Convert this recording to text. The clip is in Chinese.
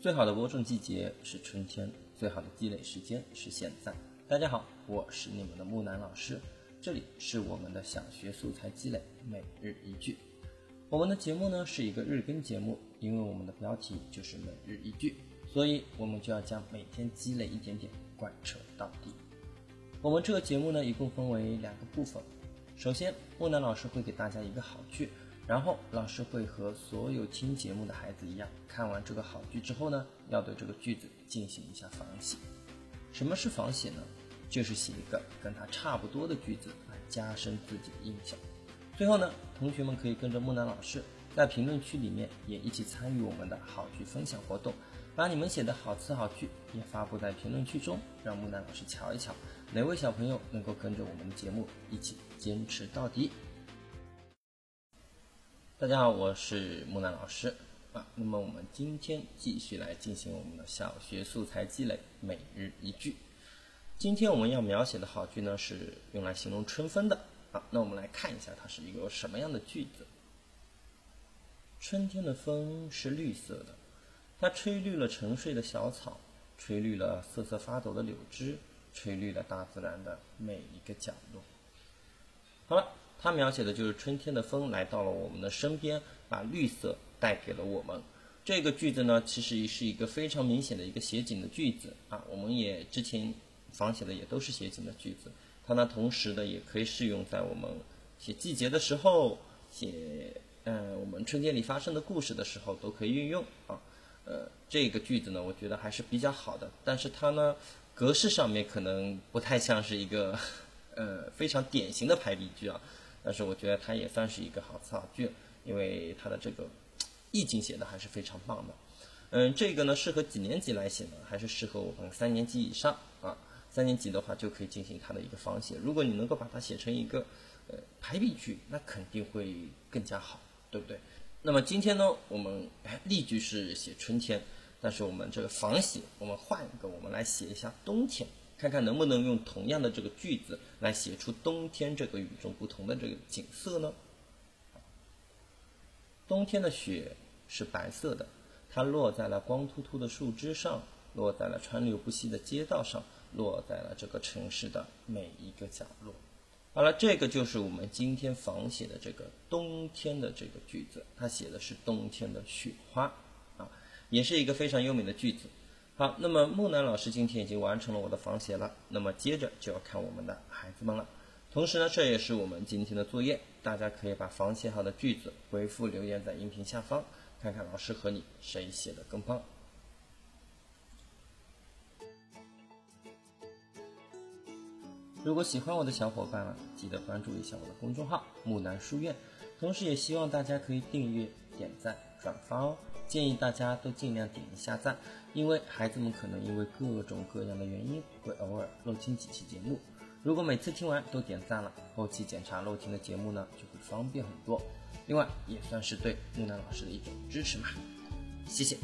最好的播种季节是春天，最好的积累时间是现在。大家好，我是你们的木南老师，这里是我们的小学素材积累每日一句。我们的节目呢是一个日更节目，因为我们的标题就是每日一句，所以我们就要将每天积累一点点贯彻到底。我们这个节目呢一共分为两个部分，首先木南老师会给大家一个好句。然后老师会和所有听节目的孩子一样，看完这个好句之后呢，要对这个句子进行一下仿写。什么是仿写呢？就是写一个跟它差不多的句子来加深自己的印象。最后呢，同学们可以跟着木南老师在评论区里面也一起参与我们的好句分享活动，把你们写的好词好句也发布在评论区中，让木南老师瞧一瞧哪位小朋友能够跟着我们的节目一起坚持到底。大家好，我是木兰老师啊。那么我们今天继续来进行我们的小学素材积累每日一句。今天我们要描写的好句呢，是用来形容春分的啊。那我们来看一下，它是一个什么样的句子？春天的风是绿色的，它吹绿了沉睡的小草，吹绿了瑟瑟发抖的柳枝，吹绿了大自然的每一个角落。好了。它描写的就是春天的风来到了我们的身边，把绿色带给了我们。这个句子呢，其实是一个非常明显的一个写景的句子啊。我们也之前仿写的也都是写景的句子。它呢，同时的也可以适用在我们写季节的时候，写嗯我们春天里发生的故事的时候都可以运用啊。呃，这个句子呢，我觉得还是比较好的，但是它呢，格式上面可能不太像是一个 呃非常典型的排比句啊。但是我觉得它也算是一个好词好句，因为它的这个意境写的还是非常棒的。嗯，这个呢适合几年级来写呢？还是适合我们三年级以上啊？三年级的话就可以进行它的一个仿写。如果你能够把它写成一个呃排比句，那肯定会更加好，对不对？那么今天呢，我们例句是写春天，但是我们这个仿写，我们换一个，我们来写一下冬天。看看能不能用同样的这个句子来写出冬天这个与众不同的这个景色呢？冬天的雪是白色的，它落在了光秃秃的树枝上，落在了川流不息的街道上，落在了这个城市的每一个角落。好了，这个就是我们今天仿写的这个冬天的这个句子，它写的是冬天的雪花啊，也是一个非常优美的句子。好，那么木南老师今天已经完成了我的仿写了，那么接着就要看我们的孩子们了。同时呢，这也是我们今天的作业，大家可以把仿写好的句子回复留言在音频下方，看看老师和你谁写的更棒。如果喜欢我的小伙伴啊，记得关注一下我的公众号木南书院，同时也希望大家可以订阅、点赞、转发哦。建议大家都尽量点一下赞，因为孩子们可能因为各种各样的原因会偶尔漏听几期节目。如果每次听完都点赞了，后期检查漏听的节目呢就会方便很多。另外也算是对木兰老师的一种支持嘛，谢谢。